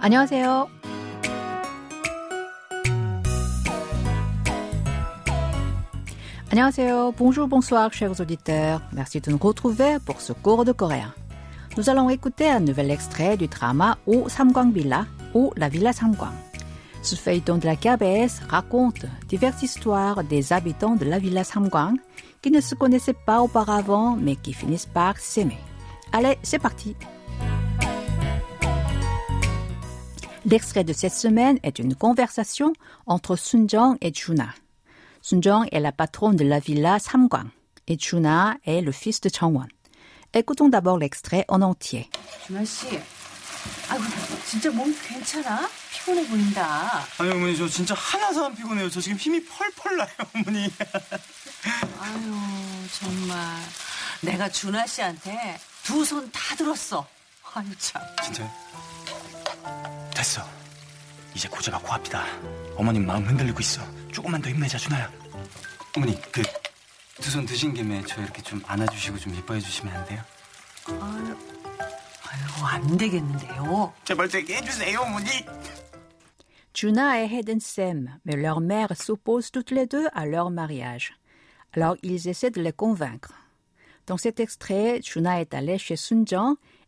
안녕하세요. 안녕하세요. Bonjour, bonsoir, chers auditeurs. Merci de nous retrouver pour ce cours de coréen. Nous allons écouter un nouvel extrait du drama Au Samgwang Villa ou La Villa Samgwang. Ce feuilleton de la KBS raconte diverses histoires des habitants de la Villa Samgwang qui ne se connaissaient pas auparavant mais qui finissent par s'aimer. Allez, c'est parti. L'extrait de cette semaine est une conversation entre Sunjong et Juna. Sunjong est la patronne de la villa Samgwang et Juna est le fils de Changwon. Écoutons d'abord l'extrait en entier. 준아 씨, 아이고 진짜 몸 괜찮아? 피곤해 보인다. 아니 어머니 저 진짜 하나도 안 피곤해요. 저 지금 힘이 펄펄 나요 어머니. 아유 정말 내가 준아 씨한테 두 손 다 들었어. 아유 참. 진짜요? 됐어. 이제 고제가 코앞이다. 어머님 마음 흔들리고 있어. 조금만 더 힘내자 준아야. 어머니 그 두 손 드신 김에 저 이렇게 좀 안아주시고 좀 이뻐해 주시면 안 돼요? 아유, 아유 안 되겠는데요. 제발 되게 해주세요 어머니. Juna et Hayden s'aiment, mais leurs mères s'opposent toutes les deux à leur mariage. Alors ils essaient de les convaincre. Dans cet extrait, Juna est allée chez Sunjang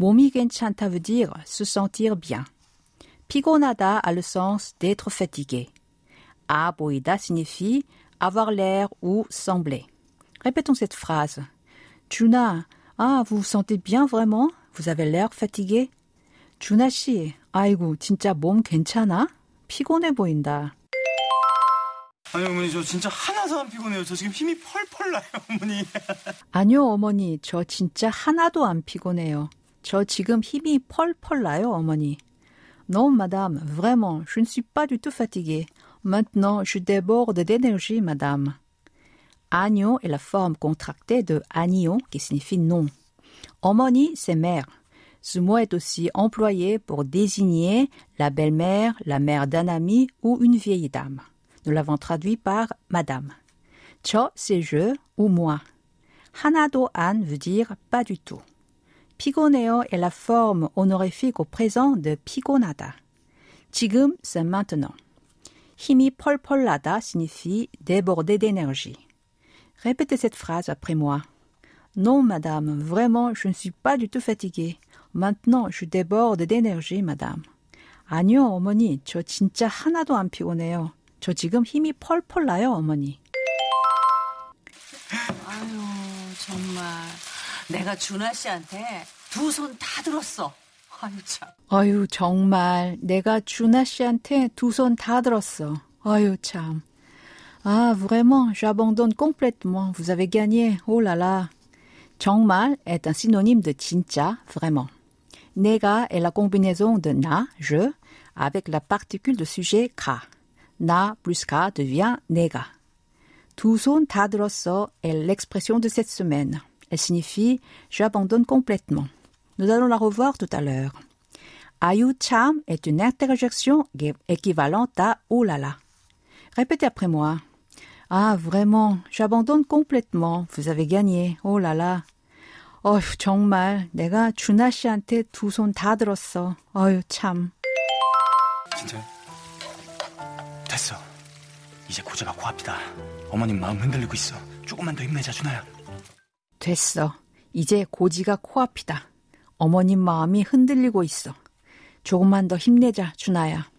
몸이 괜찮다 veut dire se sentir bien. 피곤하다 a le sens d'être fatigué. A 보이다 signifie avoir l'air ou sembler. Répétons cette phrase. Juna, ah, vous vous sentez bien vraiment? Vous avez l'air fatigué? 준아 씨, 아이고, 진짜 몸 괜찮아? 피곤해 보인다. 아니 어머니 저 진짜 하나도 안 피곤해요. 저 지금 힘이 펄펄 나요 어머니. 아니요, 어머니. 저 진짜 하나도 안 피곤해요. 저 지금 힘이 펄펄 나요, 어머니. Non, madame, vraiment, je ne suis pas du tout fatiguée. Maintenant, je déborde d'énergie, madame. Agno est la forme contractée de agnon, qui signifie non. Omoni, c'est mère. Ce mot est aussi employé pour désigner la belle-mère, la mère d'un ami ou une vieille dame. Nous l'avons traduit par madame. Cho, c'est je ou moi. Hanado an veut dire pas du tout. 피곤해요 est la forme honorifique au présent de 피곤하다. 지금, c'est maintenant. 힘이 펄펄 나다 signifie déborder d'énergie. Répétez cette phrase après moi. Non, madame, vraiment, je ne suis pas du tout fatiguée. Maintenant, je déborde d'énergie, madame. 아니요, 어머니, 저 진짜 하나도 안 피곤해요. 저 지금 힘이 펄펄 나요, 어머니. 아유 정말 내가 준아 씨한테 두 손 다 들었어. 아유 참. 아유, 정말 내가 준아 씨한테 두 손 다 들었어. 아유, 참. Ah, vraiment, j'abandonne complètement. Vous avez gagné. Oh là là. 정말 est un synonyme de 진짜, vraiment. 내가 est la combinaison de na, je, avec la particule de sujet 가. na plus 가 devient 내가. 두 손 다 들었어 est l'expression de cette semaine. Elle signifie j'abandonne complètement. Nous allons la revoir tout à l'heure. 아유 참 est une interjection équivalente à oh là là. Répétez après moi. Ah, vraiment, j'abandonne complètement. Vous avez gagné. Oh là là. 어휴, 정말 내가 준아 씨한테 두 손 다 들었어. 어휴, 참. 진짜요? 됐어. 이제 고제가 코앞이다. 어머님 마음 흔들리고 있어. 조금만 더 힘내자 준아야. 됐어. 이제 고지가 코앞이다. 어머님 마음이 흔들리고 있어. 조금만 더 힘내자, 준아야.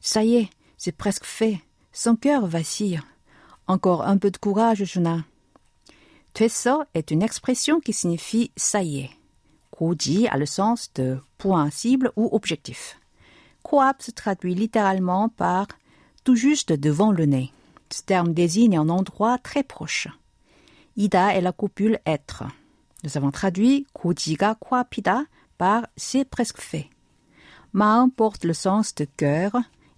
Ça y est, c'est presque fait. Son cœur vacille. Encore un peu de courage, Juna. 됐어 est une expression qui signifie ça y est. 고지 a le sens de point cible ou objectif. Coap se traduit littéralement par tout juste devant le nez. Ce terme désigne un endroit très proche. Ida est la coupule être. Nous avons traduit Kojiga Kwapida par c'est presque fait. Maum porte le sens de cœur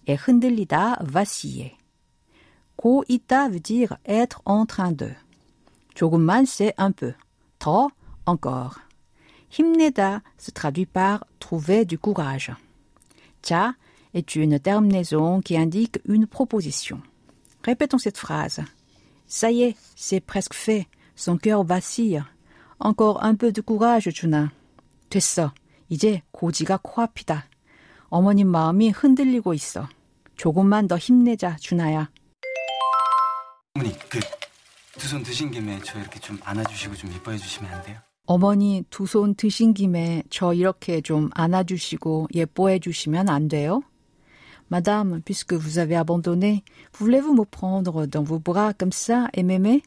et Hundelida vaciller. Ko ita veut dire être en train de. Joguman c'est un peu. Trop encore. Himneda se traduit par trouver du courage. Cha est une terminaison qui indique une proposition. Répétons cette phrase. Ça y est, c'est presque fait. Son cœur vacille. Encore un peu de courage, 준아. 됐어. 이제 고지가 코앞이다. 어머님 마음이 흔들리고 있어. 조금만 더 힘내자, 준아야. 어머니 그 두 손 드신 김에 저 이렇게 좀 안아주시고 좀 이뻐해 주시면 안 돼요? 어머니 두 손 드신 김에 저 이렇게 좀 안아주시고 예뻐해 주시면 안 돼요? Madame, puisque vous avez abandonné, voulez-vous me prendre dans vos bras comme ça et m'aimer?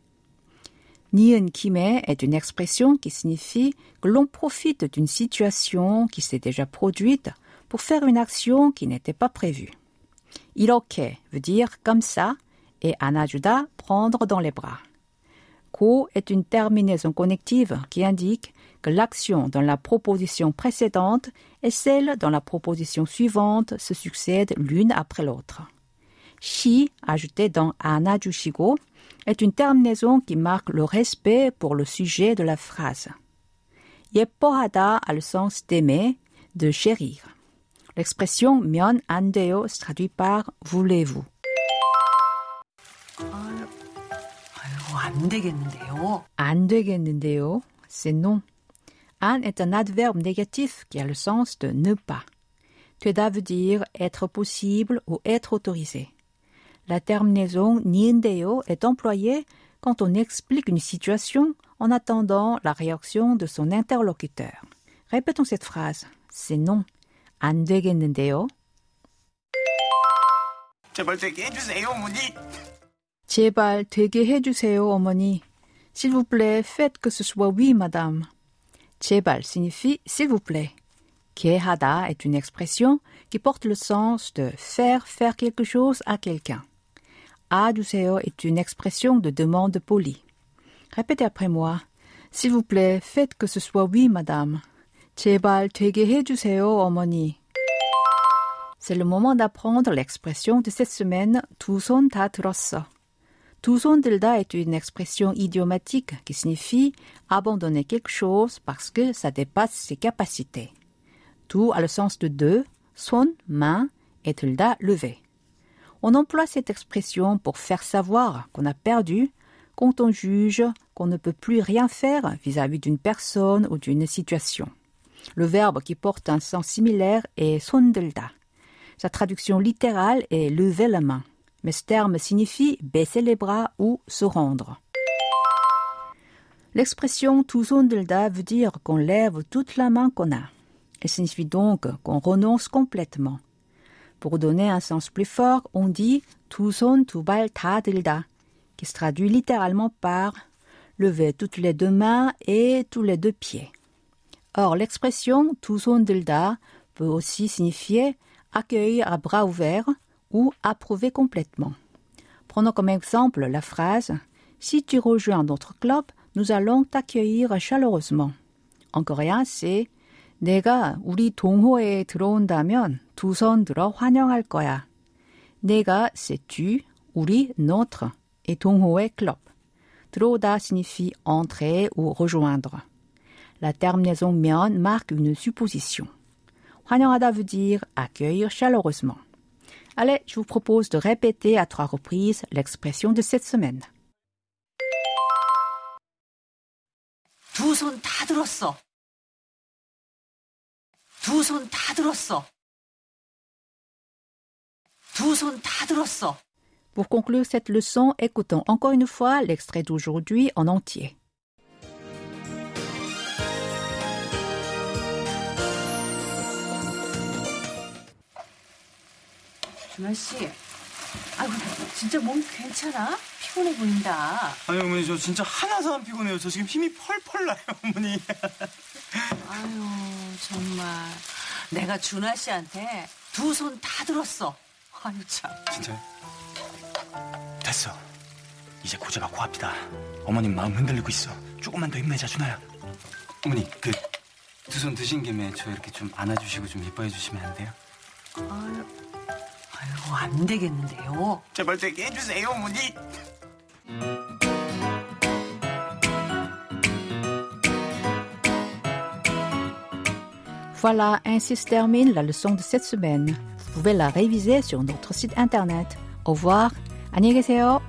Nien Kimé est une expression qui signifie que l'on profite d'une situation qui s'est déjà produite pour faire une action qui n'était pas prévue. Iroke veut dire comme ça et anajuda prendre dans les bras. Ko est une terminaison connective qui indique que l'action dans la proposition précédente et celles dans la proposition suivante se succèdent l'une après l'autre. Shi, ajouté dans anajushigo, est une terminaison qui marque le respect pour le sujet de la phrase. Yeppohada a le sens d'aimer, de chérir. L'expression mion andeo se traduit par voulez-vous. Ah, andeo, c'est non. 안 est un adverbe négatif qui a le sens de ne pas. 되다 veut dire être possible ou être autorisé. La terminaison 니은데요 est employée quand on explique une situation en attendant la réaction de son interlocuteur. Répétons cette phrase. C'est non. 안 되겠는데요. 제발 되게 해주세요 어머니 제발 되게 해주세요, 어머니. S'il vous plaît, faites que ce soit oui, madame. 제발 signifie s'il vous plaît. 개하다 est une expression qui porte le sens de faire faire quelque chose à quelqu'un. 아주세요 est une expression de demande polie. Répétez après moi. S'il vous plaît, faites que ce soit oui, madame. 제발 되게 해주세요, 어머니. C'est le moment d'apprendre l'expression de cette semaine 두 손 다 들었어. 두 손 들다 est une expression idiomatique qui signifie abandonner quelque chose parce que ça dépasse ses capacités. 두 a le sens de deux, 손, main, et 들다, lever. On emploie cette expression pour faire savoir qu'on a perdu quand on juge qu'on ne peut plus rien faire vis-à-vis d'une personne ou d'une situation. Le verbe qui porte un sens similaire est 손들다. Sa traduction littérale est lever la main, mais ce terme signifie baisser les bras ou se rendre. L'expression Tuzondelda veut dire qu'on lève toute la main qu'on a. Elle signifie donc qu'on renonce complètement. Pour donner un sens plus fort, on dit Tuzon Tubal qui se traduit littéralement par lever toutes les deux mains et tous les deux pieds. Or, l'expression Tuzondelda peut aussi signifier accueillir à bras ouverts ou approuver complètement. Prenons comme exemple la phrase Si tu rejoins notre club, nous allons t'accueillir chaleureusement. En coréen, c'est 내가 우리 동호회에 들어온다면 두 손 들어 환영할 거야. 내가 c'est tu, 우리 notre et 동호회 club. 들어오다 signifie entrer ou rejoindre. La terminaison 면 marque une supposition. 환영하다 veut dire accueillir chaleureusement. Allez, je vous propose de répéter à trois reprises l'expression de cette semaine. Pour conclure cette leçon, écoutons encore une fois l'extrait d'aujourd'hui en entier. 준하 씨, 아이고 진짜 몸 괜찮아? 피곤해 보인다. 아니 어머니 저 진짜 하나도 안 피곤해요 저 지금 힘이 펄펄 나요 어머니 아유 정말 내가 준하 씨한테 두 손 다 들었어. 아유 참. 진짜요? 됐어 이제 고제가 코앞이다 어머님 마음 흔들리고 있어 조금만 더 힘내자 준아야 어머니 그 두 손 드신 김에 저 이렇게 좀 안아주시고 좀 이뻐해 주시면 안 돼요? 아 유, 아유, 안 되겠는데요. 제발 되게 해주세요, 어머니. Voilà, ainsi se termine la leçon de cette semaine. Vous pouvez la réviser sur notre site internet. Au revoir. 안녕히 계세요.